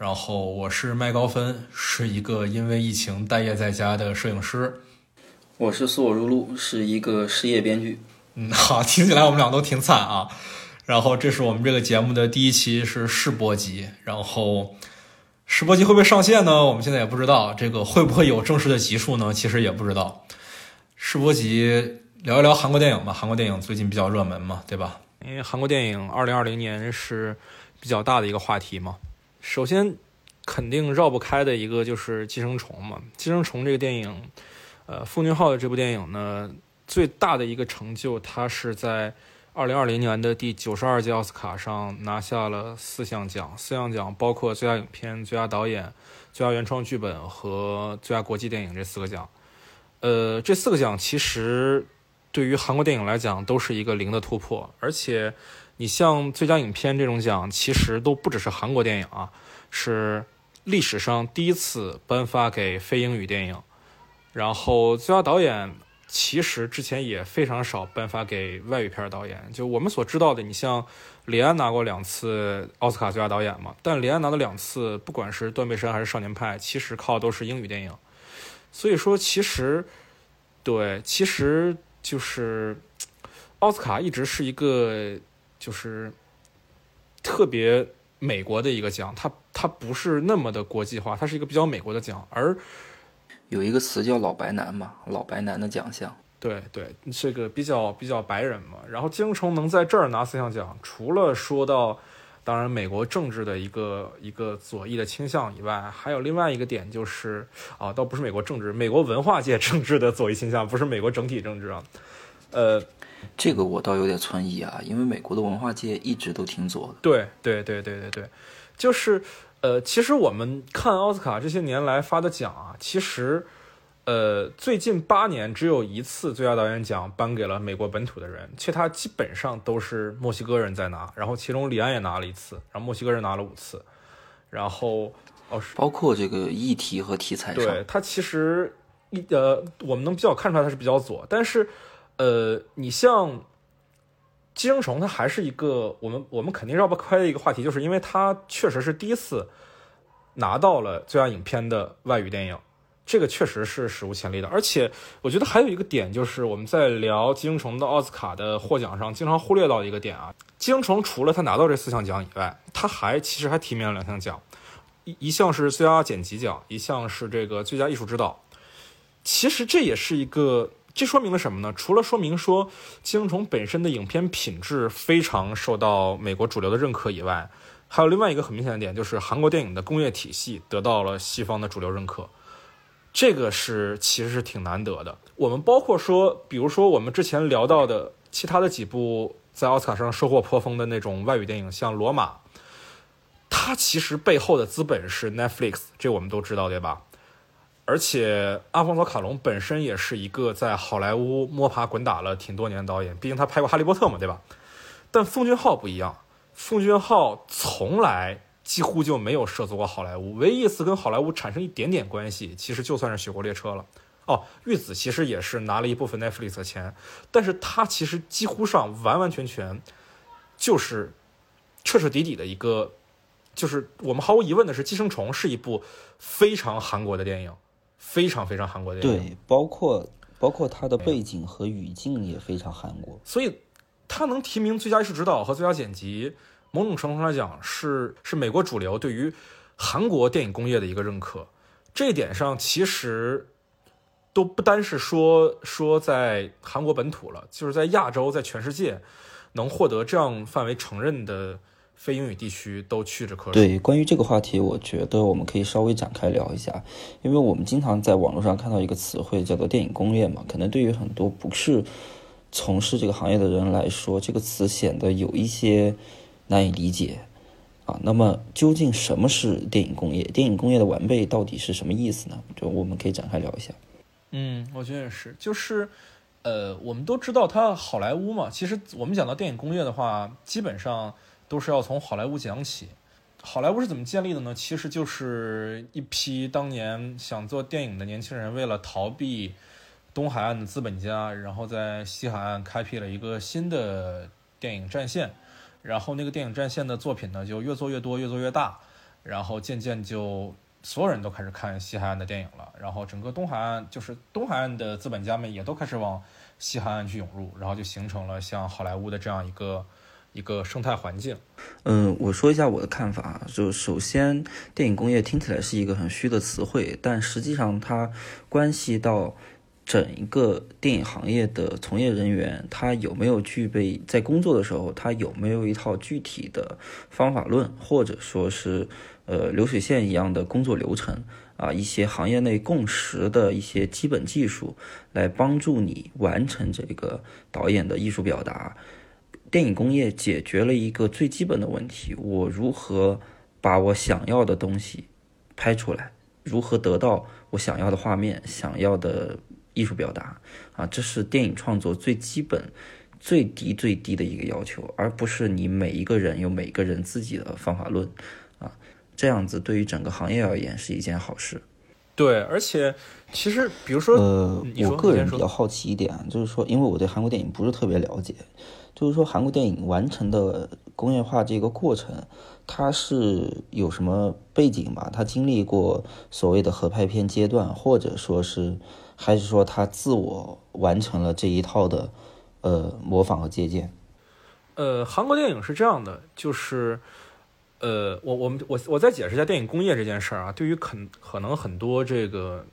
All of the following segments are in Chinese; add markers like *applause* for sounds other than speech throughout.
然后我是麦高芬，是一个因为疫情待业在家的摄影师。我是苏我如露，是一个失业编剧。嗯，好，听起来我们俩都挺惨啊。然后这是我们这个节目的第一期是试播集，然后试播集会不会上线呢？我们现在也不知道。这个会不会有正式的集数呢？其实也不知道。试播集聊一聊韩国电影吧，韩国电影最近比较热门嘛，对吧？因为韩国电影二零二零年是比较大的一个话题嘛。首先，肯定绕不开的一个就是《寄生虫》嘛，《寄生虫》这个电影，呃，奉俊昊的这部电影呢，最大的一个成就，它是在二零二零年的第九十二届奥斯卡上拿下了四项奖，四项奖包括最佳影片、最佳导演、最佳原创剧本和最佳国际电影这四个奖。呃，这四个奖其实对于韩国电影来讲都是一个零的突破，而且你像最佳影片这种奖，其实都不只是韩国电影啊，是历史上第一次颁发给非英语电影。然后最佳导演其实之前也非常少颁发给外语片导演，就我们所知道的，你像李安拿过两次奥斯卡最佳导演嘛，但李安拿的两次，不管是《断背山》还是《少年派》，其实靠都是英语电影。所以说，其实，对，其实就是奥斯卡一直是一个就是特别美国的一个奖，它它不是那么的国际化，它是一个比较美国的奖。而有一个词叫“老白男”嘛，“老白男”的奖项。对对，这个比较比较白人嘛。然后《寄生虫》能在这儿拿四项奖，除了说到。当然，美国政治的一个一个左翼的倾向以外，还有另外一个点就是啊，倒不是美国政治，美国文化界政治的左翼倾向，不是美国整体政治啊。呃，这个我倒有点存疑啊，因为美国的文化界一直都挺左的。对对对对对对，就是呃，其实我们看奥斯卡这些年来发的奖啊，其实。呃，最近八年只有一次最佳导演奖颁给了美国本土的人，其他基本上都是墨西哥人在拿。然后其中李安也拿了一次，然后墨西哥人拿了五次。然后哦，包括这个议题和题材上，对他其实一呃，我们能比较看出来他是比较左。但是呃，你像《寄生虫》，它还是一个我们我们肯定绕不开的一个话题，就是因为它确实是第一次拿到了最佳影片的外语电影。这个确实是史无前例的，而且我觉得还有一个点，就是我们在聊《寄生虫》的奥斯卡的获奖上，经常忽略到一个点啊，《寄生虫》除了他拿到这四项奖以外，他还其实还提名了两项奖，一一项是最佳剪辑奖，一项是这个最佳艺术指导。其实这也是一个，这说明了什么呢？除了说明说《寄生虫》本身的影片品质非常受到美国主流的认可以外，还有另外一个很明显的点，就是韩国电影的工业体系得到了西方的主流认可。这个是其实是挺难得的。我们包括说，比如说我们之前聊到的其他的几部在奥斯卡上收获颇丰的那种外语电影，像《罗马》，它其实背后的资本是 Netflix，这我们都知道，对吧？而且阿方索·卡隆本身也是一个在好莱坞摸爬滚打了挺多年导演，毕竟他拍过《哈利波特》嘛，对吧？但奉俊昊不一样，奉俊昊从来。几乎就没有涉足过好莱坞，唯一一次跟好莱坞产生一点点关系，其实就算是《雪国列车》了。哦，玉子其实也是拿了一部分 Netflix 的钱，但是他其实几乎上完完全全就是彻彻底底的一个，就是我们毫无疑问的是，《寄生虫》是一部非常韩国的电影，非常非常韩国的电影。对，包括包括它的背景和语境也非常韩国，所以他能提名最佳艺术指导和最佳剪辑。某种程度上来讲，是是美国主流对于韩国电影工业的一个认可。这一点上，其实都不单是说说在韩国本土了，就是在亚洲，在全世界能获得这样范围承认的非英语地区都屈指可数。对，关于这个话题，我觉得我们可以稍微展开聊一下，因为我们经常在网络上看到一个词汇叫做“电影工业”嘛，可能对于很多不是从事这个行业的人来说，这个词显得有一些。难以理解，啊。那么究竟什么是电影工业？电影工业的完备到底是什么意思呢？就我们可以展开聊一下。嗯，我觉得也是，就是呃，我们都知道它好莱坞嘛。其实我们讲到电影工业的话，基本上都是要从好莱坞讲起。好莱坞是怎么建立的呢？其实就是一批当年想做电影的年轻人，为了逃避东海岸的资本家，然后在西海岸开辟了一个新的电影战线。然后那个电影战线的作品呢，就越做越多，越做越大。然后渐渐就所有人都开始看西海岸的电影了。然后整个东海岸，就是东海岸的资本家们也都开始往西海岸去涌入，然后就形成了像好莱坞的这样一个。一个生态环境，嗯，我说一下我的看法。就首先，电影工业听起来是一个很虚的词汇，但实际上它关系到整一个电影行业的从业人员，他有没有具备在工作的时候，他有没有一套具体的方法论，或者说是呃流水线一样的工作流程啊，一些行业内共识的一些基本技术，来帮助你完成这个导演的艺术表达。电影工业解决了一个最基本的问题：我如何把我想要的东西拍出来？如何得到我想要的画面、想要的艺术表达？啊，这是电影创作最基本、最低最低的一个要求，而不是你每一个人有每个人自己的方法论。啊，这样子对于整个行业而言是一件好事。对，而且其实比如说，呃，我个人比较好奇一点，就是说，因为我对韩国电影不是特别了解。就是说，韩国电影完成的工业化这个过程，它是有什么背景吧？它经历过所谓的合拍片阶段，或者说是，还是说他自我完成了这一套的，呃，模仿和借鉴？呃，韩国电影是这样的，就是，呃，我我们我我再解释一下电影工业这件事儿啊，对于可可能很多这个。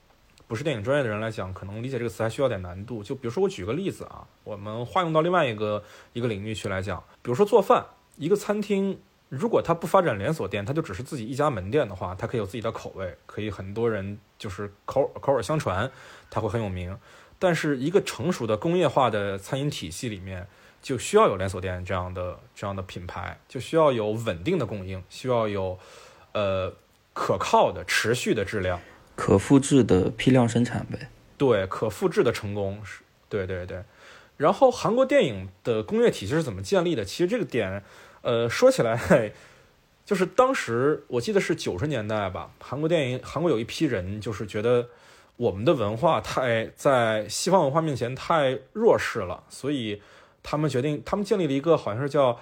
不是电影专业的人来讲，可能理解这个词还需要点难度。就比如说，我举个例子啊，我们化用到另外一个一个领域去来讲，比如说做饭，一个餐厅如果它不发展连锁店，它就只是自己一家门店的话，它可以有自己的口味，可以很多人就是口口耳相传，它会很有名。但是一个成熟的工业化的餐饮体系里面，就需要有连锁店这样的这样的品牌，就需要有稳定的供应，需要有呃可靠的持续的质量。可复制的批量生产呗，对，可复制的成功是，对对对。然后韩国电影的工业体系是怎么建立的？其实这个点，呃，说起来，就是当时我记得是九十年代吧，韩国电影，韩国有一批人就是觉得我们的文化太在西方文化面前太弱势了，所以他们决定，他们建立了一个好像是叫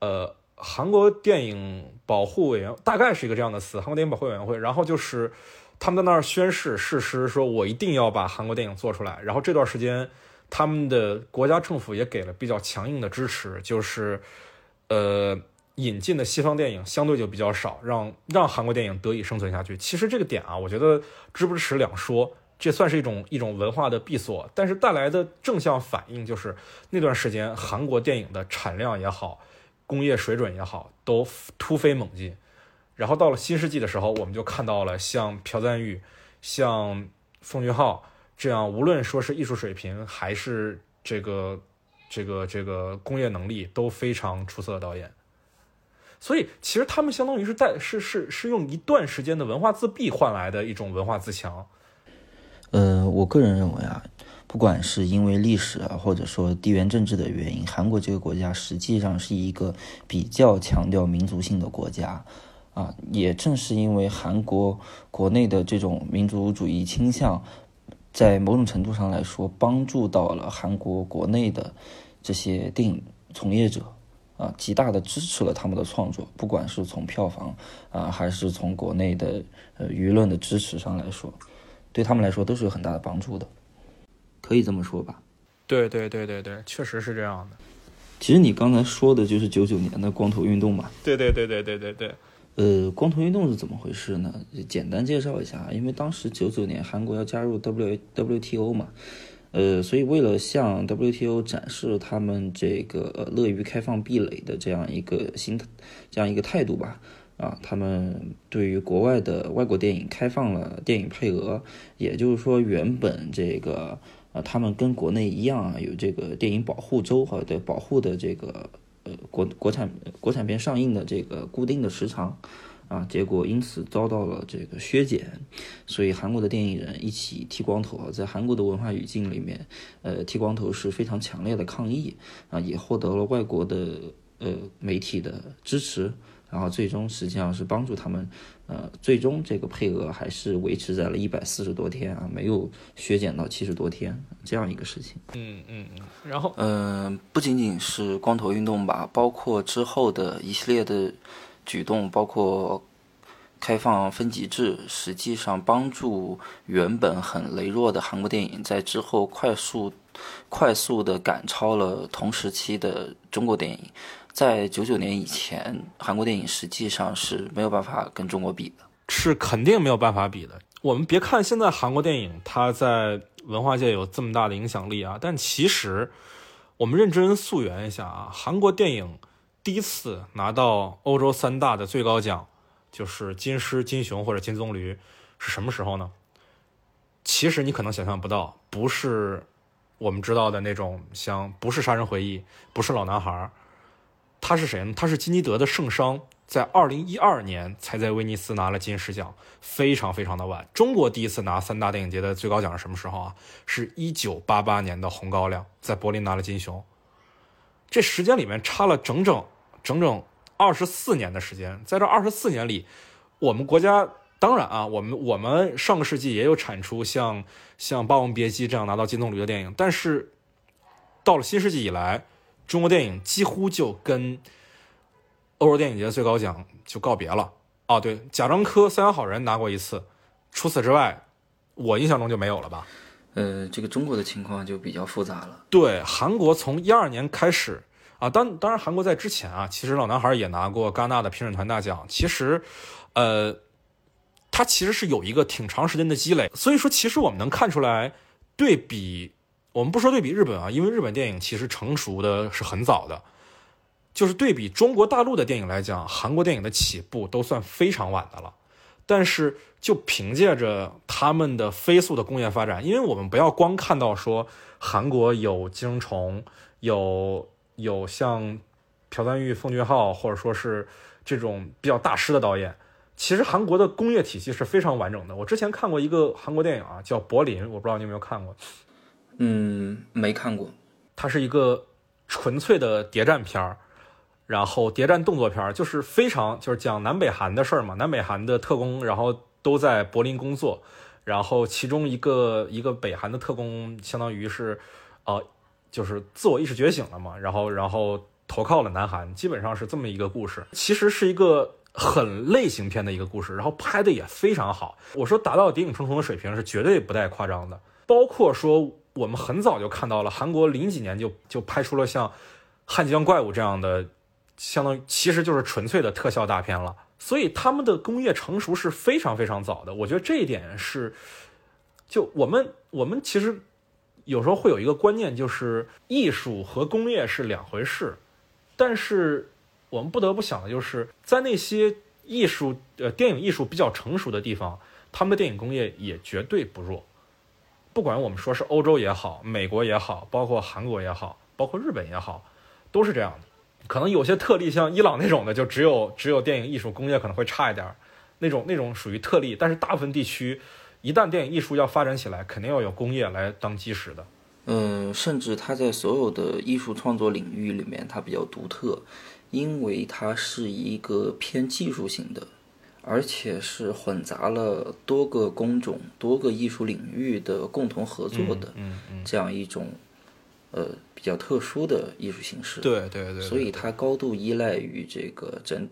呃韩国电影保护委员，大概是一个这样的词，韩国电影保护委员会。然后就是。他们在那儿宣誓誓师，说我一定要把韩国电影做出来。然后这段时间，他们的国家政府也给了比较强硬的支持，就是，呃，引进的西方电影相对就比较少，让让韩国电影得以生存下去。其实这个点啊，我觉得支不支持两说，这算是一种一种文化的闭锁，但是带来的正向反应就是那段时间韩国电影的产量也好，工业水准也好，都突飞猛进。然后到了新世纪的时候，我们就看到了像朴赞玉、像奉俊昊这样，无论说是艺术水平还是这个、这个、这个工业能力都非常出色的导演。所以，其实他们相当于是带是是是用一段时间的文化自闭换来的一种文化自强。呃，我个人认为啊，不管是因为历史啊，或者说地缘政治的原因，韩国这个国家实际上是一个比较强调民族性的国家。啊，也正是因为韩国国内的这种民族主义倾向，在某种程度上来说，帮助到了韩国国内的这些电影从业者，啊，极大的支持了他们的创作，不管是从票房啊，还是从国内的呃舆论的支持上来说，对他们来说都是有很大的帮助的，可以这么说吧？对对对对对，确实是这样的。其实你刚才说的就是九九年的光头运动嘛？对对对对对对对。呃，光头运动是怎么回事呢？简单介绍一下，因为当时九九年韩国要加入 W WTO 嘛，呃，所以为了向 WTO 展示他们这个乐于开放壁垒的这样一个心，这样一个态度吧，啊，他们对于国外的外国电影开放了 *laughs* 电影配额，也就是说，原本这个啊，他们跟国内一样啊，有这个电影保护周和对保护的这个。国国产国产片上映的这个固定的时长。啊，结果因此遭到了这个削减，所以韩国的电影人一起剃光头啊，在韩国的文化语境里面，呃，剃光头是非常强烈的抗议啊，也获得了外国的呃媒体的支持，然后最终实际上是帮助他们，呃，最终这个配额还是维持在了一百四十多天啊，没有削减到七十多天这样一个事情。嗯嗯嗯，然后嗯，不仅仅是光头运动吧，包括之后的一系列的。举动包括开放分级制，实际上帮助原本很羸弱的韩国电影在之后快速、快速的赶超了同时期的中国电影。在九九年以前，韩国电影实际上是没有办法跟中国比的，是肯定没有办法比的。我们别看现在韩国电影它在文化界有这么大的影响力啊，但其实我们认真溯源一下啊，韩国电影。第一次拿到欧洲三大的最高奖，就是金狮、金熊或者金棕榈，是什么时候呢？其实你可能想象不到，不是我们知道的那种，像不是《杀人回忆》，不是《老男孩》，他是谁呢？他是金基德的《圣殇》，在二零一二年才在威尼斯拿了金狮奖，非常非常的晚。中国第一次拿三大电影节的最高奖是什么时候啊？是一九八八年的《红高粱》，在柏林拿了金熊。这时间里面差了整整。整整二十四年的时间，在这二十四年里，我们国家当然啊，我们我们上个世纪也有产出像像《霸王别姬》这样拿到金棕榈的电影，但是到了新世纪以来，中国电影几乎就跟欧洲电影节最高奖就告别了。哦，对，贾樟柯《三峡好人》拿过一次，除此之外，我印象中就没有了吧？呃，这个中国的情况就比较复杂了。对，韩国从一二年开始。啊，当当然，韩国在之前啊，其实老男孩也拿过戛纳的评审团大奖。其实，呃，他其实是有一个挺长时间的积累。所以说，其实我们能看出来，对比我们不说对比日本啊，因为日本电影其实成熟的是很早的。就是对比中国大陆的电影来讲，韩国电影的起步都算非常晚的了。但是，就凭借着他们的飞速的工业发展，因为我们不要光看到说韩国有寄生虫有。有像朴赞玉、奉俊昊，或者说是这种比较大师的导演，其实韩国的工业体系是非常完整的。我之前看过一个韩国电影啊，叫《柏林》，我不知道你有没有看过。嗯，没看过。它是一个纯粹的谍战片儿，然后谍战动作片儿，就是非常就是讲南北韩的事儿嘛。南北韩的特工，然后都在柏林工作，然后其中一个一个北韩的特工，相当于是，呃。就是自我意识觉醒了嘛，然后然后投靠了南韩，基本上是这么一个故事。其实是一个很类型片的一个故事，然后拍的也非常好。我说达到谍影重重的水平是绝对不带夸张的。包括说我们很早就看到了韩国零几年就就拍出了像《汉江怪物》这样的，相当于其实就是纯粹的特效大片了。所以他们的工业成熟是非常非常早的。我觉得这一点是，就我们我们其实。有时候会有一个观念，就是艺术和工业是两回事，但是我们不得不想的就是，在那些艺术呃电影艺术比较成熟的地方，他们的电影工业也绝对不弱。不管我们说是欧洲也好，美国也好，包括韩国也好，包括日本也好，都是这样的。可能有些特例，像伊朗那种的，就只有 *laughs* 只有电影艺术工业可能会差一点，那种那种属于特例，但是大部分地区。一旦电影艺术要发展起来，肯定要有工业来当基石的。嗯，甚至它在所有的艺术创作领域里面，它比较独特，因为它是一个偏技术型的，而且是混杂了多个工种、多个艺术领域的共同合作的这样一种呃比较特殊的艺术形式。对对对。所以它高度依赖于这个整。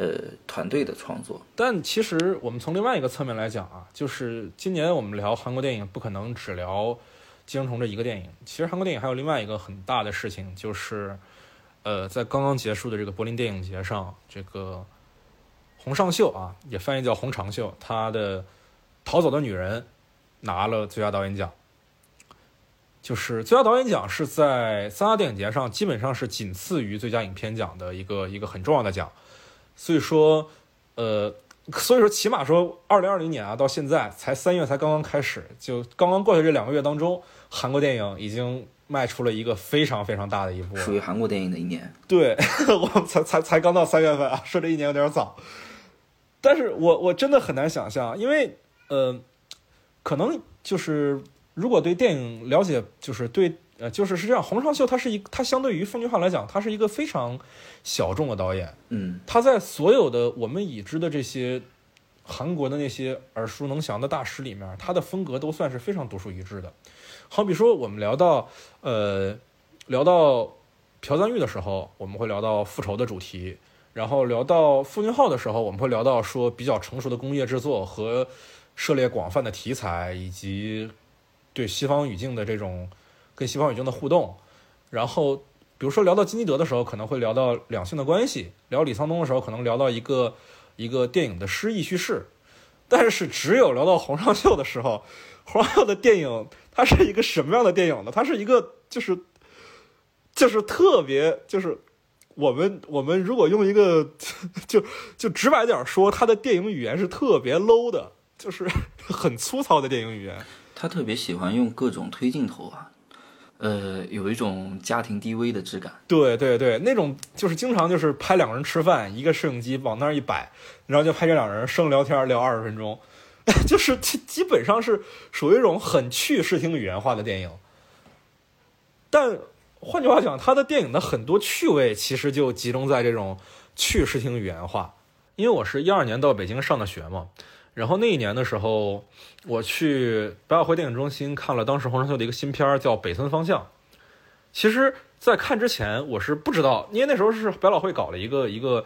呃，团队的创作，但其实我们从另外一个侧面来讲啊，就是今年我们聊韩国电影，不可能只聊《寄生虫》这一个电影。其实韩国电影还有另外一个很大的事情，就是呃，在刚刚结束的这个柏林电影节上，这个洪尚秀啊，也翻译叫洪长秀，他的《逃走的女人》拿了最佳导演奖。就是最佳导演奖是在三大电影节上，基本上是仅次于最佳影片奖的一个一个很重要的奖。所以说，呃，所以说起码说，二零二零年啊，到现在才三月才刚刚开始，就刚刚过去这两个月当中，韩国电影已经迈出了一个非常非常大的一步。属于韩国电影的一年。对 *laughs* 我才才才刚到三月份啊，说这一年有点早。但是我我真的很难想象，因为呃，可能就是如果对电影了解，就是对呃，就是是这样。洪尚秀他是一，他相对于奉俊昊来讲，他是一个非常小众的导演。嗯他在所有的我们已知的这些韩国的那些耳熟能详的大师里面，他的风格都算是非常独树一帜的。好比说，我们聊到呃聊到朴赞玉的时候，我们会聊到复仇的主题；然后聊到奉俊浩的时候，我们会聊到说比较成熟的工业制作和涉猎广泛的题材，以及对西方语境的这种跟西方语境的互动。然后比如说聊到金基德的时候，可能会聊到两性的关系；聊李沧东的时候，可能聊到一个一个电影的诗意叙事。*laughs* 但是只有聊到洪尚秀的时候，*laughs* 洪尚秀的电影它是一个什么样的电影呢？它是一个就是就是特别就是我们我们如果用一个就就直白点说，他的电影语言是特别 low 的，就是很粗糙的电影语言。他特别喜欢用各种推镜头啊，呃，有一种家庭 DV 的质感。对对对，那种就是经常就是拍两个人吃饭，一个摄影机往那儿一摆，然后就拍这两人生聊天聊二十分钟，*laughs* 就是基基本上是属于一种很去视听语言化的电影。但换句话讲，他的电影的很多趣味其实就集中在这种去视听语言化。因为我是一二年到北京上的学嘛，然后那一年的时候，我去百老汇电影中心看了当时洪尚秀的一个新片儿，叫《北村方向》。其实，在看之前，我是不知道，因为那时候是百老汇搞了一个一个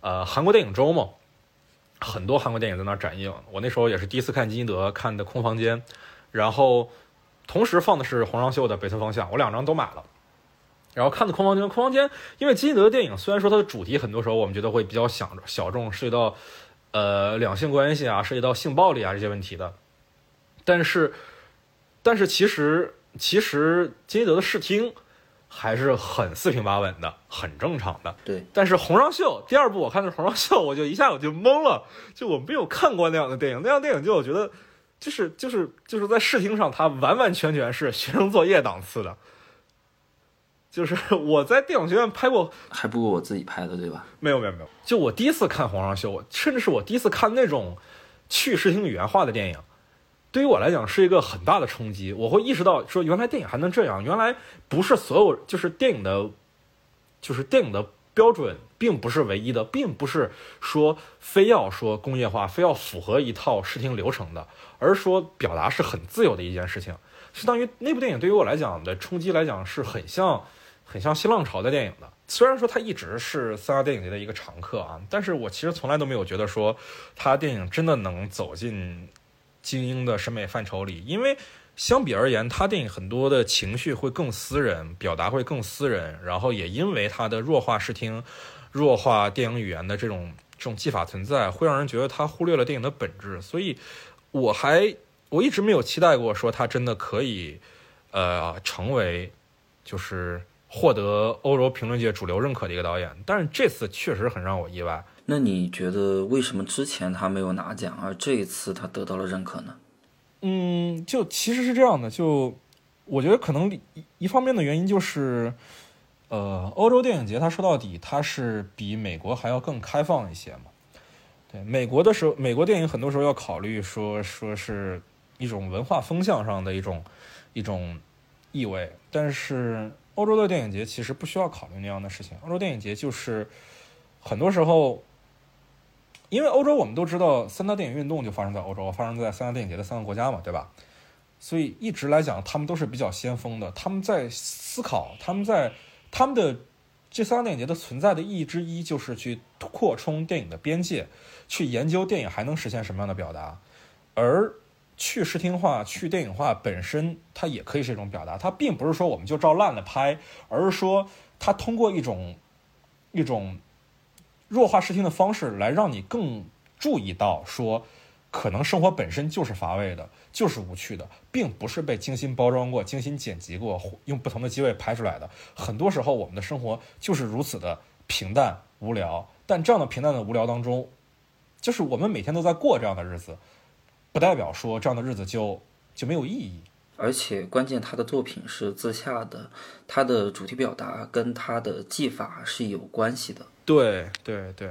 呃韩国电影周嘛，很多韩国电影在那儿展映。我那时候也是第一次看金基德，看的《空房间》，然后同时放的是洪尚秀的《北村方向》，我两张都买了。然后看的《空房间》，《空房间》因为金基德的电影虽然说它的主题很多时候我们觉得会比较小小众，涉及到呃两性关系啊，涉及到性暴力啊这些问题的，但是但是其实其实金基德的视听还是很四平八稳的，很正常的。对，但是《洪尚秀》第二部我看的是《洪尚秀》，我就一下我就懵了，就我没有看过那样的电影，那样的电影就我觉得就是就是就是在视听上，它完完全全是学生作业档次的。就是 *laughs* 我在电影学院拍过，还不如我自己拍的，对吧？没有没有没有，就我第一次看《皇上秀》，甚至是我第一次看那种去视听语言化的电影，对于我来讲是一个很大的冲击。我会意识到说，原来电影还能这样，原来不是所有就是电影的，就是电影的标准并不是唯一的，并不是说非要说工业化，非要符合一套视听流程的，而是说表达是很自由的一件事情。相当于那部电影对于我来讲的冲击来讲是很像。很像新浪潮的电影的，虽然说他一直是三大电影节的一个常客啊，但是我其实从来都没有觉得说他电影真的能走进精英的审美范畴里，因为相比而言，他电影很多的情绪会更私人，表达会更私人，然后也因为他的弱化视听、弱化电影语言的这种这种技法存在，会让人觉得他忽略了电影的本质，所以我还我一直没有期待过说他真的可以呃成为就是。获得欧洲评论界主流认可的一个导演，但是这次确实很让我意外。那你觉得为什么之前他没有拿奖，而这一次他得到了认可呢？嗯，就其实是这样的，就我觉得可能一一方面的原因就是，呃，欧洲电影节它说到底它是比美国还要更开放一些嘛。对，美国的时候，美国电影很多时候要考虑说说是一种文化风向上的一种一种意味，但是。欧洲的电影节其实不需要考虑那样的事情。欧洲电影节就是很多时候，因为欧洲我们都知道，三大电影运动就发生在欧洲，发生在三大电影节的三个国家嘛，对吧？所以一直来讲，他们都是比较先锋的。他们在思考，他们在他们的这三大电影节的存在的意义之一，就是去扩充电影的边界，去研究电影还能实现什么样的表达，而。去视听化、去电影化本身，它也可以是一种表达。它并不是说我们就照烂了拍，而是说它通过一种一种弱化视听的方式来让你更注意到，说可能生活本身就是乏味的，就是无趣的，并不是被精心包装过、精心剪辑过、用不同的机位拍出来的。很多时候，我们的生活就是如此的平淡无聊。但这样的平淡的无聊当中，就是我们每天都在过这样的日子。不代表说这样的日子就就没有意义。而且关键他的作品是自洽的，他的主题表达跟他的技法是有关系的。对对对，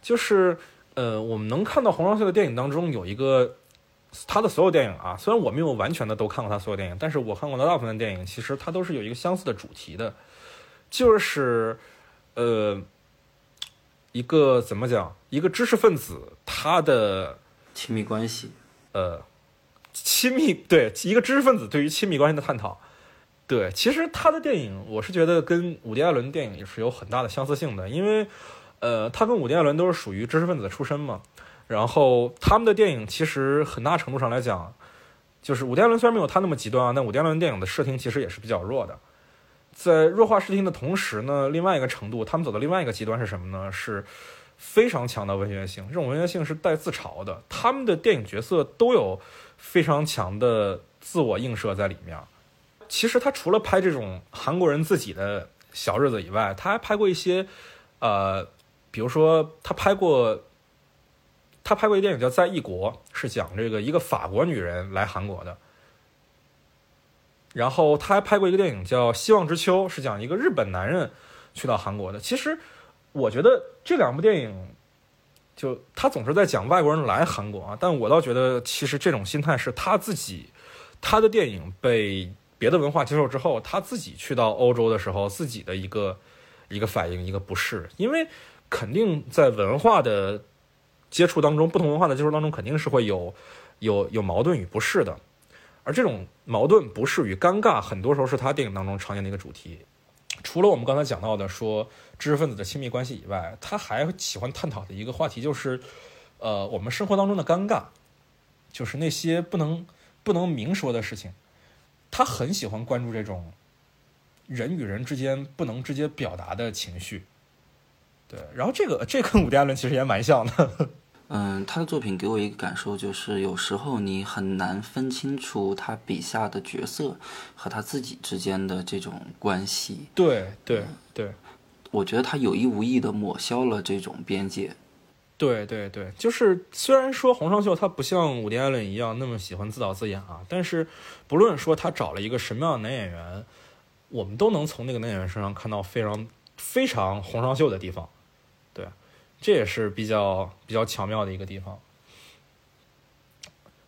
就是呃，我们能看到洪尚秀的电影当中有一个他的所有电影啊，虽然我没有完全的都看过他所有电影，但是我看过的大部分的电影，其实他都是有一个相似的主题的，就是呃，一个怎么讲，一个知识分子他的亲密关系，呃，亲密对一个知识分子对于亲密关系的探讨。对，其实他的电影，我是觉得跟伍迪·艾伦电影也是有很大的相似性的，因为，呃，他跟伍迪·艾伦都是属于知识分子出身嘛，然后他们的电影其实很大程度上来讲，就是伍迪·艾伦虽然没有他那么极端啊，但伍迪·艾伦电影的视听其实也是比较弱的，在弱化视听的同时呢，另外一个程度，他们走的另外一个极端是什么呢？是非常强的文学性，这种文学性是带自嘲的，他们的电影角色都有非常强的自我映射在里面。其实他除了拍这种韩国人自己的小日子以外，他还拍过一些，呃，比如说他拍过，他拍过一电影叫《在异国》，是讲这个一个法国女人来韩国的。然后他还拍过一个电影叫《希望之秋》，是讲一个日本男人去到韩国的。其实我觉得这两部电影，就他总是在讲外国人来韩国啊，但我倒觉得其实这种心态是他自己，他的电影被。别的文化接受之后，他自己去到欧洲的时候，自己的一个一个反应，一个不适，因为肯定在文化的接触当中，不同文化的接触当中，肯定是会有有有矛盾与不适的，而这种矛盾、不适与尴尬，很多时候是他电影当中常见的一个主题。除了我们刚才讲到的说知识分子的亲密关系以外，他还喜欢探讨的一个话题就是，呃，我们生活当中的尴尬，就是那些不能不能明说的事情。他很喜欢关注这种人与人之间不能直接表达的情绪，对。然后这个这跟伍迪·艾伦其实也蛮像的。嗯，他的作品给我一个感受，就是有时候你很难分清楚他笔下的角色和他自己之间的这种关系。对对对，我觉得他有意无意的抹消了这种边界。对对对，就是虽然说洪尚秀他不像伍迪·艾伦一样那么喜欢自导自演啊，但是不论说他找了一个什么样的男演员，我们都能从那个男演员身上看到非常非常洪尚秀的地方。这也是比较比较巧妙的一个地方。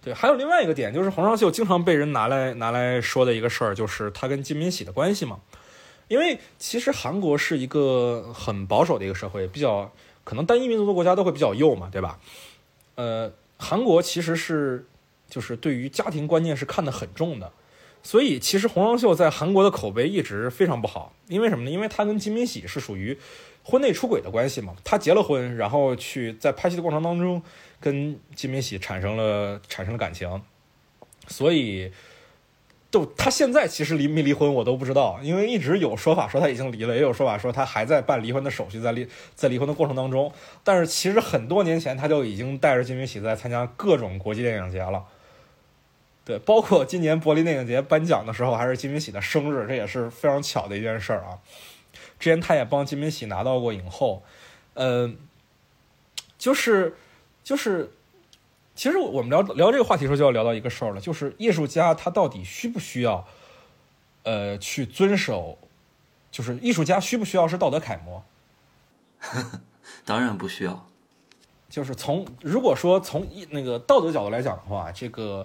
对，还有另外一个点，就是洪尚秀经常被人拿来拿来说的一个事儿，就是他跟金敏喜的关系嘛。因为其实韩国是一个很保守的一个社会，比较。可能单一民族的国家都会比较右嘛，对吧？呃，韩国其实是就是对于家庭观念是看得很重的，所以其实洪尚秀在韩国的口碑一直非常不好。因为什么呢？因为他跟金敏喜是属于婚内出轨的关系嘛。他结了婚，然后去在拍戏的过程当中跟金敏喜产生了产生了感情，所以。都他现在其实离没离婚我都不知道，因为一直有说法说他已经离了，也有说法说他还在办离婚的手续，在离在离婚的过程当中。但是其实很多年前他就已经带着金敏喜在参加各种国际电影节了，对，包括今年柏林电影节颁奖的时候还是金敏喜的生日，这也是非常巧的一件事儿啊。之前他也帮金敏喜拿到过影后，嗯，就是就是。其实我们聊聊这个话题的时候，就要聊到一个事儿了，就是艺术家他到底需不需要，呃，去遵守，就是艺术家需不需要是道德楷模？*laughs* 当然不需要。就是从如果说从那个道德角度来讲的话，这个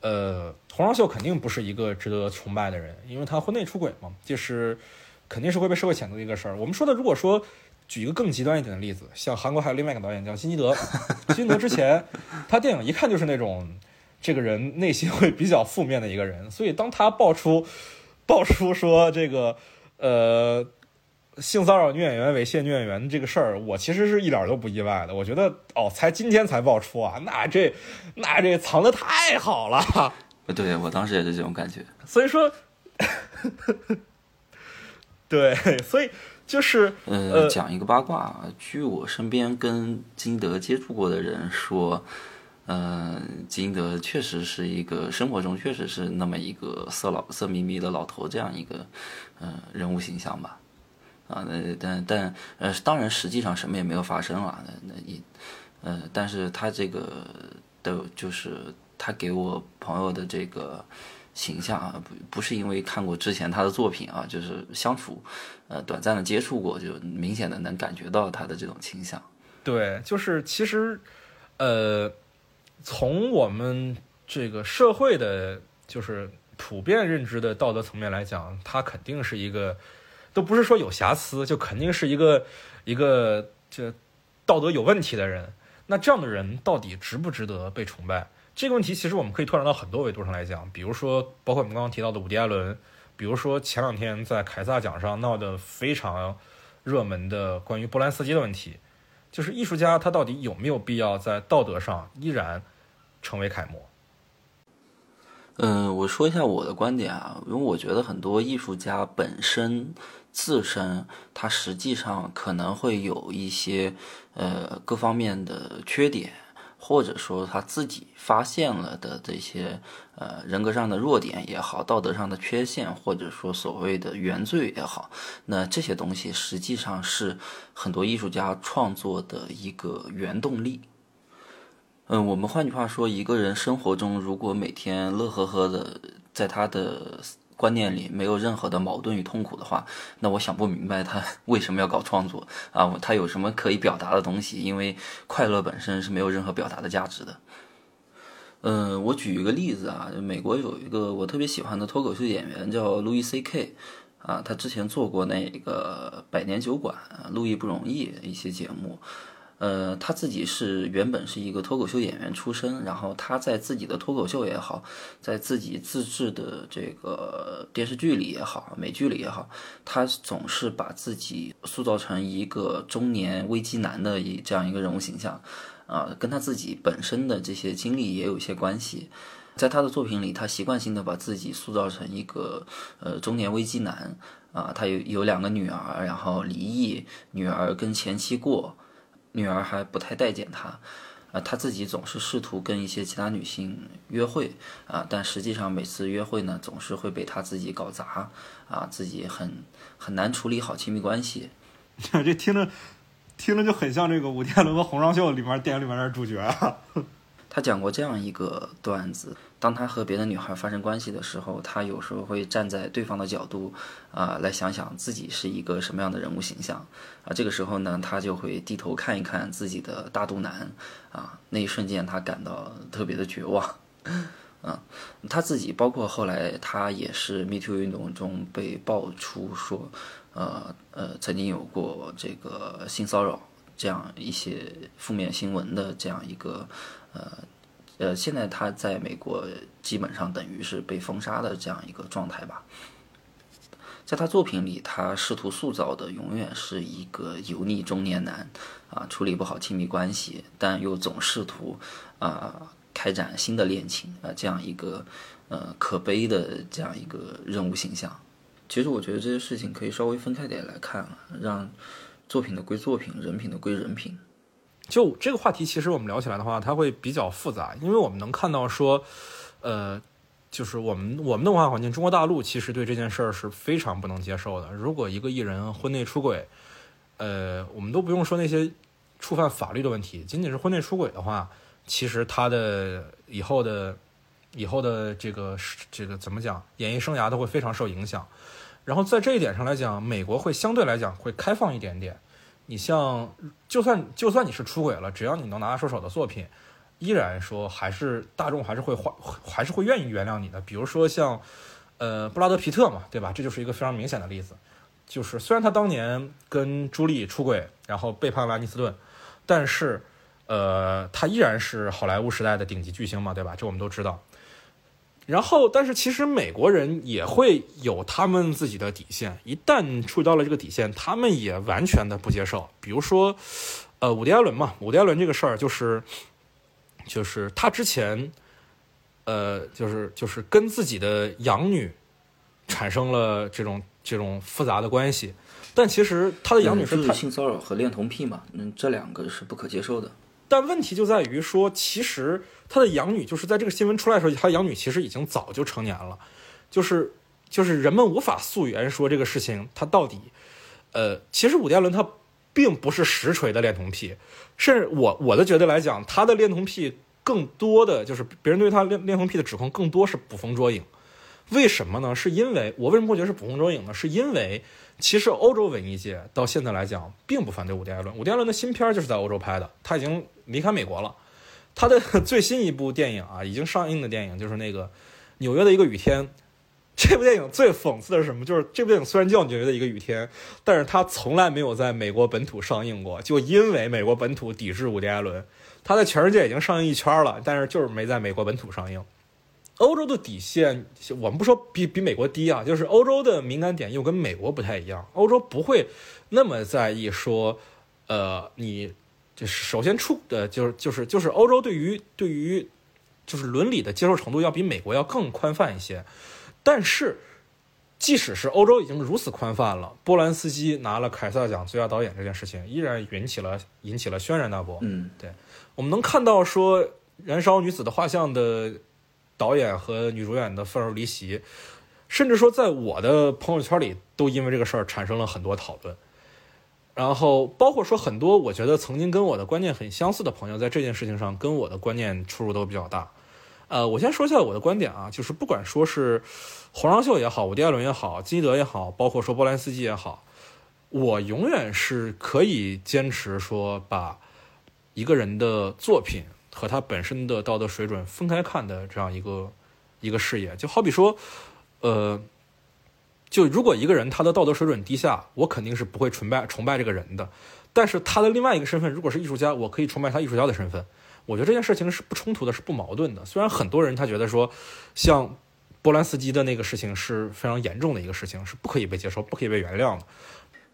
呃，洪尚秀肯定不是一个值得崇拜的人，因为他婚内出轨嘛，就是肯定是会被社会谴责的一个事儿。我们说的，如果说。举一个更极端一点的例子，像韩国还有另外一个导演叫金基德。*laughs* 金基德之前，他电影一看就是那种这个人内心会比较负面的一个人，所以当他爆出爆出说这个呃性骚扰女演员、猥亵女演员这个事儿，我其实是一点都不意外的。我觉得哦，才今天才爆出啊，那这那这藏的太好了。对我当时也是这种感觉。所以说，对，所以。就是呃，讲一个八卦。据我身边跟金德接触过的人说，呃，金德确实是一个生活中确实是那么一个色老色眯眯的老头这样一个呃人物形象吧。啊，那但但呃，当然实际上什么也没有发生啊。那那也呃，但是他这个的就是他给我朋友的这个形象啊，不不是因为看过之前他的作品啊，就是相处，呃，短暂的接触过，就明显的能感觉到他的这种倾向。对，就是其实，呃，从我们这个社会的，就是普遍认知的道德层面来讲，他肯定是一个，都不是说有瑕疵，就肯定是一个一个这道德有问题的人。那这样的人到底值不值得被崇拜？这个问题其实我们可以拓展到很多维度上来讲，比如说，包括我们刚刚提到的伍迪·艾伦，比如说前两天在凯撒奖上闹得非常热门的关于波兰斯基的问题，就是艺术家他到底有没有必要在道德上依然成为楷模？嗯，我说一下我的观点啊，因为我觉得很多艺术家本身自身他实际上可能会有一些呃各方面的缺点。或者说他自己发现了的这些呃人格上的弱点也好，道德上的缺陷，或者说所谓的原罪也好，那这些东西实际上是很多艺术家创作的一个原动力。嗯，我们换句话说，一个人生活中如果每天乐呵呵的，在他的。观念里没有任何的矛盾与痛苦的话，那我想不明白他 *laughs* 为什么要搞创作啊？他有什么可以表达的东西？因为快乐本身是没有任何表达的价值的。嗯，我举一个例子啊，美国有一个我特别喜欢的脱口秀演员叫路易 C.K. 啊，他之前做过那个百年酒馆、路易不容易一些节目。呃，他自己是原本是一个脱口秀演员出身，然后他在自己的脱口秀也好，在自己自制的这个电视剧里也好，美剧里也好，他总是把自己塑造成一个中年危机男的一这样一个人物形象，啊，跟他自己本身的这些经历也有一些关系。在他的作品里，他习惯性的把自己塑造成一个呃中年危机男，啊，他有有两个女儿，然后离异，女儿跟前妻过。女儿还不太待见他，啊，他自己总是试图跟一些其他女性约会，啊，但实际上每次约会呢，总是会被他自己搞砸，啊，自己很很难处理好亲密关系。*laughs* 这听着听着就很像这个《武天伦和红双秀》里面电影里面的主角啊。*laughs* 他讲过这样一个段子：当他和别的女孩发生关系的时候，他有时候会站在对方的角度，啊，来想想自己是一个什么样的人物形象，啊，这个时候呢，他就会低头看一看自己的大肚腩，啊，那一瞬间他感到特别的绝望，啊，他自己包括后来他也是 Me Too 运动中被爆出说，呃呃，曾经有过这个性骚扰这样一些负面新闻的这样一个。呃，呃，现在他在美国基本上等于是被封杀的这样一个状态吧。在他作品里，他试图塑造的永远是一个油腻中年男，啊，处理不好亲密关系，但又总试图啊开展新的恋情啊，这样一个呃可悲的这样一个人物形象。其实我觉得这些事情可以稍微分开点来看啊，让作品的归作品，人品的归人品。就这个话题，其实我们聊起来的话，它会比较复杂，因为我们能看到说，呃，就是我们我们的文化环境，中国大陆其实对这件事儿是非常不能接受的。如果一个艺人婚内出轨，呃，我们都不用说那些触犯法律的问题，仅仅是婚内出轨的话，其实他的以后的以后的这个这个怎么讲，演艺生涯都会非常受影响。然后在这一点上来讲，美国会相对来讲会开放一点点。你像，就算就算你是出轨了，只要你能拿得出手的作品，依然说还是大众还是会还还是会愿意原谅你的。比如说像，呃，布拉德皮特嘛，对吧？这就是一个非常明显的例子。就是虽然他当年跟朱莉出轨，然后背叛了安妮斯顿，但是，呃，他依然是好莱坞时代的顶级巨星嘛，对吧？这我们都知道。然后，但是其实美国人也会有他们自己的底线，一旦触及到了这个底线，他们也完全的不接受。比如说，呃，伍迪·艾伦嘛，伍迪·艾伦这个事儿就是，就是他之前，呃，就是就是跟自己的养女产生了这种这种复杂的关系，但其实他的养女是性骚扰和恋童癖嘛，嗯，这两个是不可接受的。但问题就在于说，其实他的养女就是在这个新闻出来的时候，他养女其实已经早就成年了，就是就是人们无法溯源说这个事情他到底，呃，其实伍迪·艾伦他并不是实锤的恋童癖，甚至我我的觉得来讲，他的恋童癖更多的就是别人对他恋恋童癖的指控更多是捕风捉影，为什么呢？是因为我为什么会觉得是捕风捉影呢？是因为其实欧洲文艺界到现在来讲，并不反对伍迪·艾伦。伍迪·艾伦的新片就是在欧洲拍的，他已经离开美国了。他的 *laughs* 最新一部电影啊，已经上映的电影就是那个《纽约的一个雨天》。这部电影最讽刺的是什么？就是这部电影虽然叫《纽约的一个雨天》，但是它从来没有在美国本土上映过，就因为美国本土抵制伍迪·艾伦。他在全世界已经上映一圈了，但是就是没在美国本土上映。欧洲的底线，我们不说比比美国低啊，就是欧洲的敏感点又跟美国不太一样。欧洲不会那么在意说，呃，你就是首先出的就是就是就是欧洲对于对于就是伦理的接受程度要比美国要更宽泛一些。但是，即使是欧洲已经如此宽泛了，波兰斯基拿了凯撒奖最佳导演这件事情，依然引起了引起了轩然大波。嗯，对我们能看到说《燃烧女子的画像》的导演和女主演的愤而离席，甚至说在我的朋友圈里都因为这个事儿产生了很多讨论。然后包括说很多我觉得曾经跟我的观念很相似的朋友，在这件事情上跟我的观念出入都比较大。呃，我先说一下我的观点啊，就是不管说是洪尚秀也好，伍迪·艾伦也好，基德也好，包括说波兰斯基也好，我永远是可以坚持说把一个人的作品和他本身的道德水准分开看的这样一个一个视野。就好比说，呃，就如果一个人他的道德水准低下，我肯定是不会崇拜崇拜这个人的。但是他的另外一个身份，如果是艺术家，我可以崇拜他艺术家的身份。我觉得这件事情是不冲突的，是不矛盾的。虽然很多人他觉得说，像波兰斯基的那个事情是非常严重的一个事情，是不可以被接受、不可以被原谅的。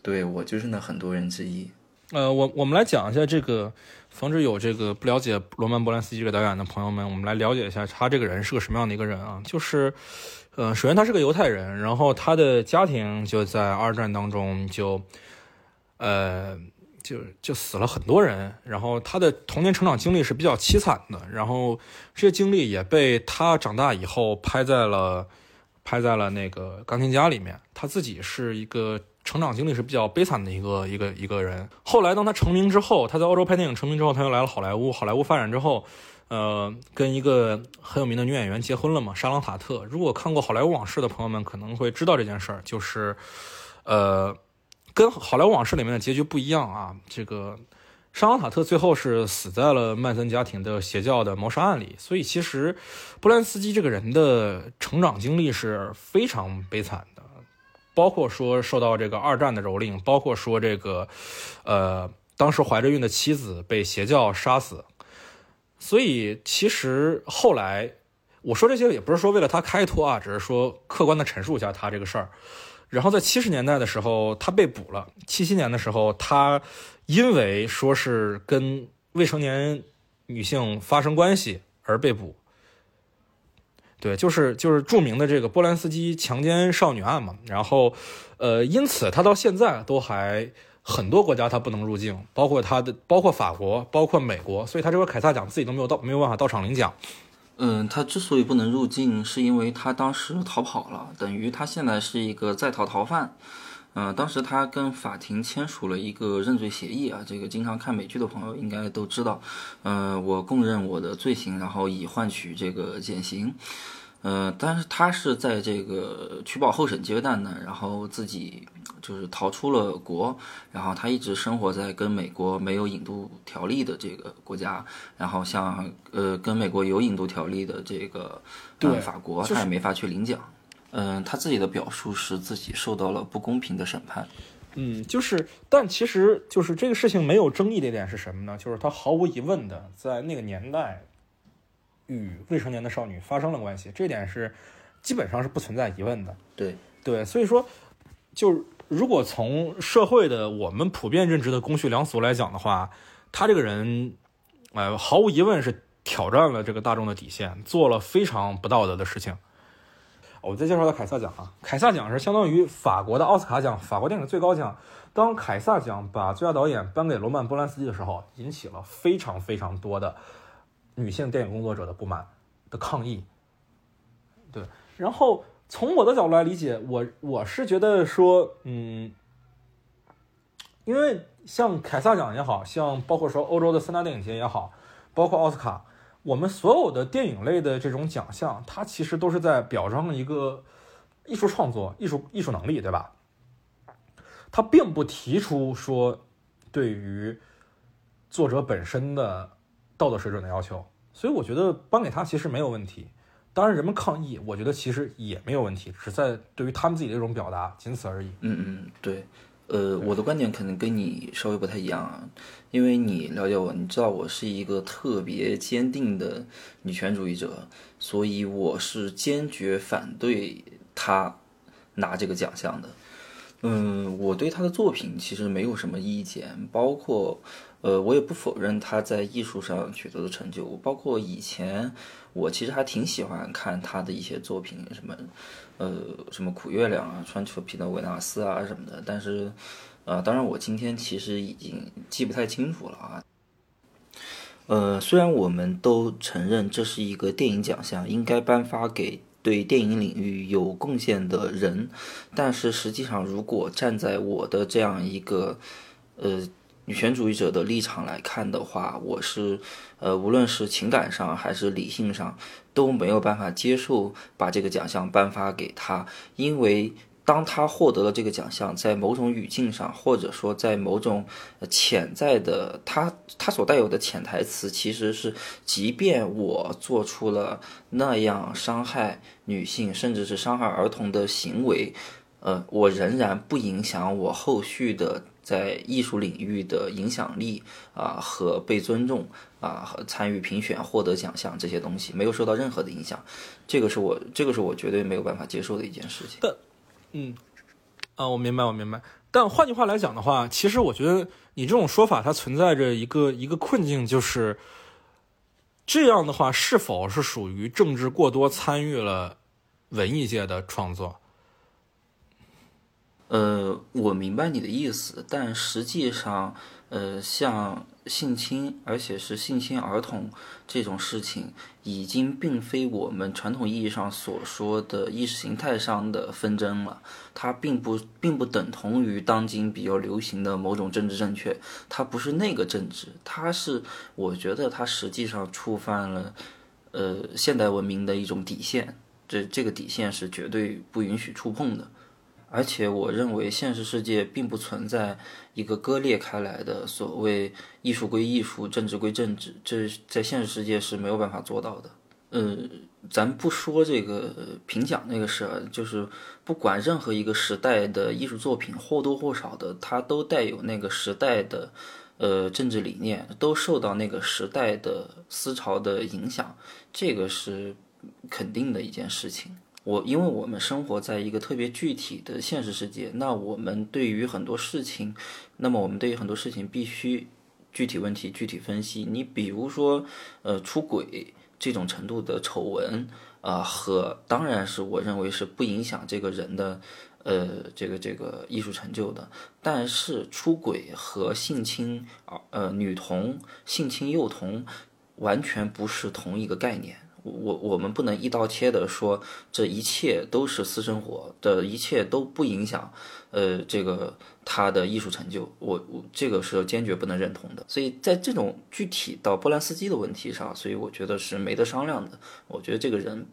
对我就是那很多人之一。呃，我我们来讲一下这个，防止有这个不了解罗曼·波兰斯基这个导演的朋友们，我们来了解一下他这个人是个什么样的一个人啊？就是，呃，首先他是个犹太人，然后他的家庭就在二战当中就，呃。就就死了很多人，然后他的童年成长经历是比较凄惨的，然后这些经历也被他长大以后拍在了拍在了那个钢琴家里面。他自己是一个成长经历是比较悲惨的一个一个一个人。后来当他成名之后，他在欧洲拍电影成名之后，他又来了好莱坞。好莱坞发展之后，呃，跟一个很有名的女演员结婚了嘛，莎朗塔特。如果看过《好莱坞往事》的朋友们可能会知道这件事儿，就是呃。跟《好莱坞往事》里面的结局不一样啊！这个沙朗塔特最后是死在了曼森家庭的邪教的谋杀案里，所以其实波兰斯基这个人的成长经历是非常悲惨的，包括说受到这个二战的蹂躏，包括说这个呃当时怀着孕的妻子被邪教杀死，所以其实后来我说这些也不是说为了他开脱啊，只是说客观的陈述一下他这个事儿。然后在七十年代的时候，他被捕了。七七年的时候，他因为说是跟未成年女性发生关系而被捕。对，就是就是著名的这个波兰斯基强奸少女案嘛。然后，呃，因此他到现在都还很多国家他不能入境，包括他的包括法国，包括美国。所以他这个凯撒奖自己都没有到，没有办法到场领奖。嗯，他之所以不能入境，是因为他当时逃跑了，等于他现在是一个在逃逃犯。嗯，当时他跟法庭签署了一个认罪协议啊，这个经常看美剧的朋友应该都知道。嗯，我供认我的罪行，然后以换取这个减刑。呃，但是他是在这个取保候审阶段呢，然后自己就是逃出了国，然后他一直生活在跟美国没有引渡条例的这个国家，然后像呃跟美国有引渡条例的这个对法国，他也没法去领奖。嗯，他自己的表述是自己受到了不公平的审判。嗯，就是，但其实就是这个事情没有争议的一点是什么呢？就是他毫无疑问的在那个年代。与未成年的少女发生了关系，这点是基本上是不存在疑问的。对对，所以说，就如果从社会的我们普遍认知的公序良俗来讲的话，他这个人，呃，毫无疑问是挑战了这个大众的底线，做了非常不道德的事情。我再介绍下凯撒奖啊，凯撒奖是相当于法国的奥斯卡奖，法国电影最高奖。当凯撒奖把最佳导演颁给罗曼·波兰斯基的时候，引起了非常非常多的。女性电影工作者的不满的抗议，对，然后从我的角度来理解，我我是觉得说，嗯，因为像凯撒奖也好像包括说欧洲的三大电影节也好，包括奥斯卡，我们所有的电影类的这种奖项，它其实都是在表彰一个艺术创作、艺术艺术能力，对吧？它并不提出说对于作者本身的道德水准的要求，所以我觉得颁给他其实没有问题。当然，人们抗议，我觉得其实也没有问题，只在对于他们自己的一种表达，仅此而已。嗯嗯，对。呃，我的观点可能跟你稍微不太一样啊，因为你了解我，你知道我是一个特别坚定的女权主义者，所以我是坚决反对他拿这个奖项的。嗯，我对他的作品其实没有什么意见，包括，呃，我也不否认他在艺术上取得的成就，包括以前我其实还挺喜欢看他的一些作品，什么，呃，什么苦月亮啊，川丘皮的维纳斯啊什么的，但是，呃，当然我今天其实已经记不太清楚了啊。呃，虽然我们都承认这是一个电影奖项，应该颁发给。对电影领域有贡献的人，但是实际上，如果站在我的这样一个呃女权主义者的立场来看的话，我是呃无论是情感上还是理性上都没有办法接受把这个奖项颁发给他，因为。当他获得了这个奖项，在某种语境上，或者说在某种潜在的他他所带有的潜台词，其实是，即便我做出了那样伤害女性，甚至是伤害儿童的行为，呃，我仍然不影响我后续的在艺术领域的影响力啊和被尊重啊和参与评选获得奖项这些东西没有受到任何的影响，这个是我这个是我绝对没有办法接受的一件事情。但嗯，啊，我明白，我明白。但换句话来讲的话，其实我觉得你这种说法它存在着一个一个困境，就是这样的话是否是属于政治过多参与了文艺界的创作？呃，我明白你的意思，但实际上，呃，像。性侵，而且是性侵儿童这种事情，已经并非我们传统意义上所说的意识形态上的纷争了。它并不并不等同于当今比较流行的某种政治正确，它不是那个政治，它是我觉得它实际上触犯了呃现代文明的一种底线，这这个底线是绝对不允许触碰的。而且我认为现实世界并不存在一个割裂开来的所谓艺术归艺术，政治归政治，这在现实世界是没有办法做到的。呃，咱不说这个评奖那个事儿，就是不管任何一个时代的艺术作品，或多或少的它都带有那个时代的呃政治理念，都受到那个时代的思潮的影响，这个是肯定的一件事情。我因为我们生活在一个特别具体的现实世界，那我们对于很多事情，那么我们对于很多事情必须具体问题具体分析。你比如说，呃，出轨这种程度的丑闻啊，和当然是我认为是不影响这个人的，呃，这个这个艺术成就的。但是出轨和性侵，呃，女童性侵幼童，完全不是同一个概念。我我们不能一刀切的说这一切都是私生活的一切都不影响，呃，这个他的艺术成就，我我这个是坚决不能认同的。所以在这种具体到波兰斯基的问题上，所以我觉得是没得商量的。我觉得这个人，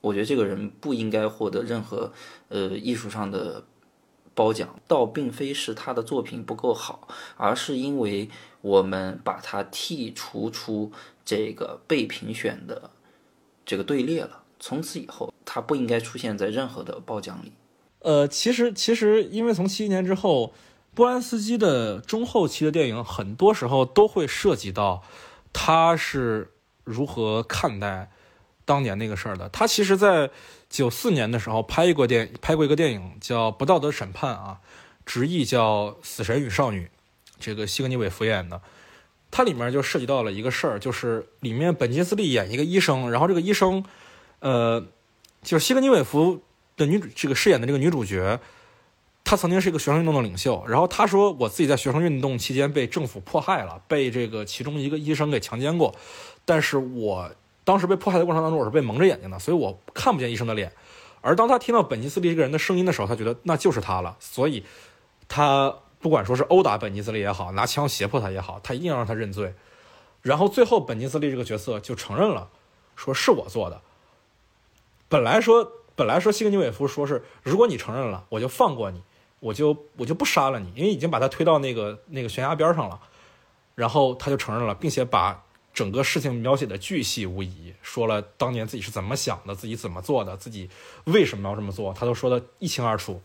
我觉得这个人不应该获得任何呃艺术上的褒奖，倒并非是他的作品不够好，而是因为我们把他剔除出。这个被评选的这个队列了，从此以后他不应该出现在任何的报奖里。呃，其实其实因为从七一年之后，波兰斯基的中后期的电影很多时候都会涉及到他是如何看待当年那个事儿的。他其实，在九四年的时候拍过电拍过一个电影叫《不道德审判》啊，直译叫《死神与少女》，这个西格尼韦夫演的。它里面就涉及到了一个事儿，就是里面本金斯利演一个医生，然后这个医生，呃，就是西格尼韦夫的女主这个饰演的这个女主角，她曾经是一个学生运动的领袖，然后她说我自己在学生运动期间被政府迫害了，被这个其中一个医生给强奸过，但是我当时被迫害的过程当中我是被蒙着眼睛的，所以我看不见医生的脸，而当他听到本金斯利这个人的声音的时候，他觉得那就是他了，所以他。不管说是殴打本尼斯利也好，拿枪胁迫他也好，他一定要让他认罪。然后最后本尼斯利这个角色就承认了，说是我做的。本来说本来说西格尼韦夫说是如果你承认了，我就放过你，我就我就不杀了你，因为已经把他推到那个那个悬崖边上了。然后他就承认了，并且把整个事情描写的巨细无遗，说了当年自己是怎么想的，自己怎么做的，自己为什么要这么做，他都说的一清二楚。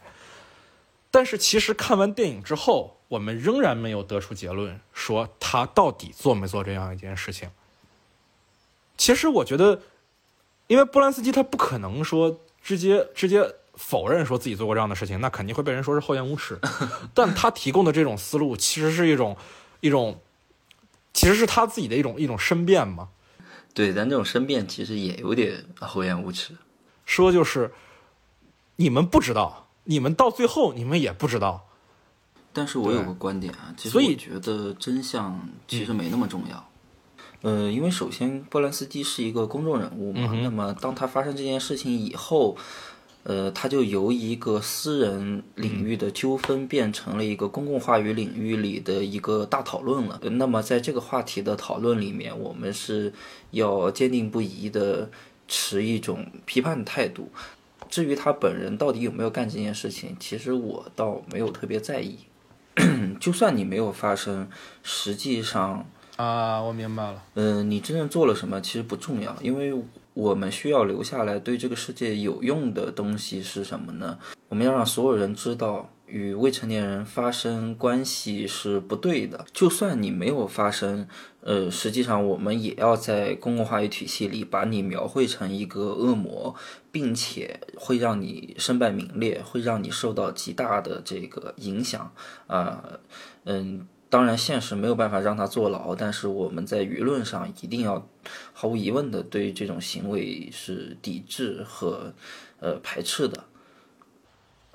但是其实看完电影之后，我们仍然没有得出结论，说他到底做没做这样一件事情。其实我觉得，因为波兰斯基他不可能说直接直接否认说自己做过这样的事情，那肯定会被人说是厚颜无耻。*laughs* 但他提供的这种思路，其实是一种一种。其实是他自己的一种一种申辩嘛，对，咱这种申辩其实也有点厚颜无耻。说就是你们不知道，你们到最后你们也不知道。但是我有个观点啊，其实我觉得真相其实没那么重要。呃，因为首先波兰斯基是一个公众人物嘛，那么当他发生这件事情以后。呃，他就由一个私人领域的纠纷变成了一个公共话语领域里的一个大讨论了。那么，在这个话题的讨论里面，我们是要坚定不移的持一种批判的态度。至于他本人到底有没有干这件事情，其实我倒没有特别在意。*clears throat* 就算你没有发生，实际上啊，我明白了。嗯，你真正做了什么其实不重要，因为。我们需要留下来对这个世界有用的东西是什么呢？我们要让所有人知道，与未成年人发生关系是不对的。就算你没有发生，呃，实际上我们也要在公共话语体系里把你描绘成一个恶魔，并且会让你身败名裂，会让你受到极大的这个影响。啊，嗯。当然，现实没有办法让他坐牢，但是我们在舆论上一定要毫无疑问的对这种行为是抵制和呃排斥的。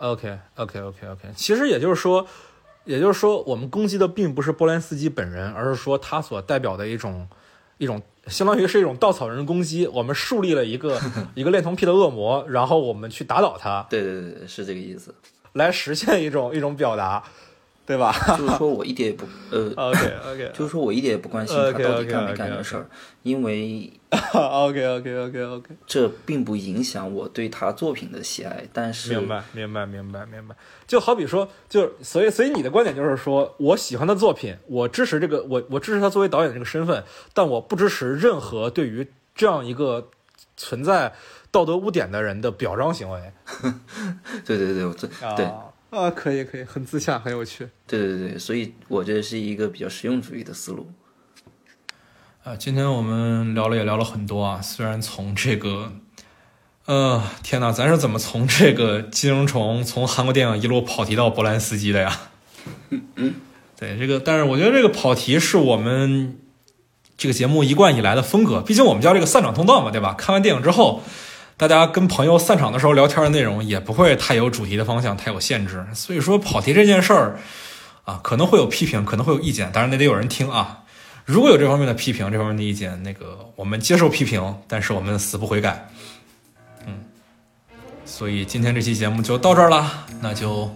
OK，OK，OK，OK。其实也就是说，也就是说，我们攻击的并不是波兰斯基本人，而是说他所代表的一种 *laughs* 一种，相当于是一种稻草人攻击。我们树立了一个 *laughs* 一个恋童癖的恶魔，然后我们去打倒他。对对对，是这个意思，来实现一种一种表达。对吧？就是说我一点也不呃，OK OK，*laughs* 就是说我一点也不关心他到底干没干这事儿，因为 *laughs* OK OK OK OK，这并不影响我对他作品的喜爱。但是明白明白明白明白，就好比说，就所以所以你的观点就是说我喜欢的作品，我支持这个，我我支持他作为导演的这个身份，但我不支持任何对于这样一个存在道德污点的人的表彰行为。*laughs* 对对对，我这对。啊，可以可以，很自洽，很有趣。对对对，所以我觉得是一个比较实用主义的思路。啊，今天我们聊了也聊了很多啊，虽然从这个，呃，天哪，咱是怎么从这个寄生虫从韩国电影一路跑题到波兰斯基的呀？嗯 *laughs* 嗯对这个，但是我觉得这个跑题是我们这个节目一贯以来的风格，毕竟我们叫这个散场通道嘛，对吧？看完电影之后。大家跟朋友散场的时候聊天的内容也不会太有主题的方向，太有限制。所以说跑题这件事儿啊，可能会有批评，可能会有意见，当然那得有人听啊。如果有这方面的批评，这方面的意见，那个我们接受批评，但是我们死不悔改。嗯，所以今天这期节目就到这儿了，那就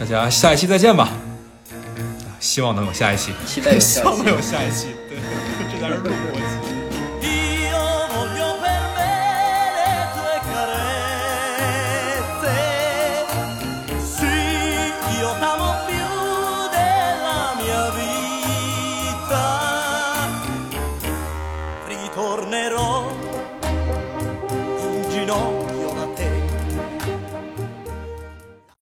大家下一期再见吧。希望能有下一期，期待希望能有下一期。对，*laughs* 这才是录播。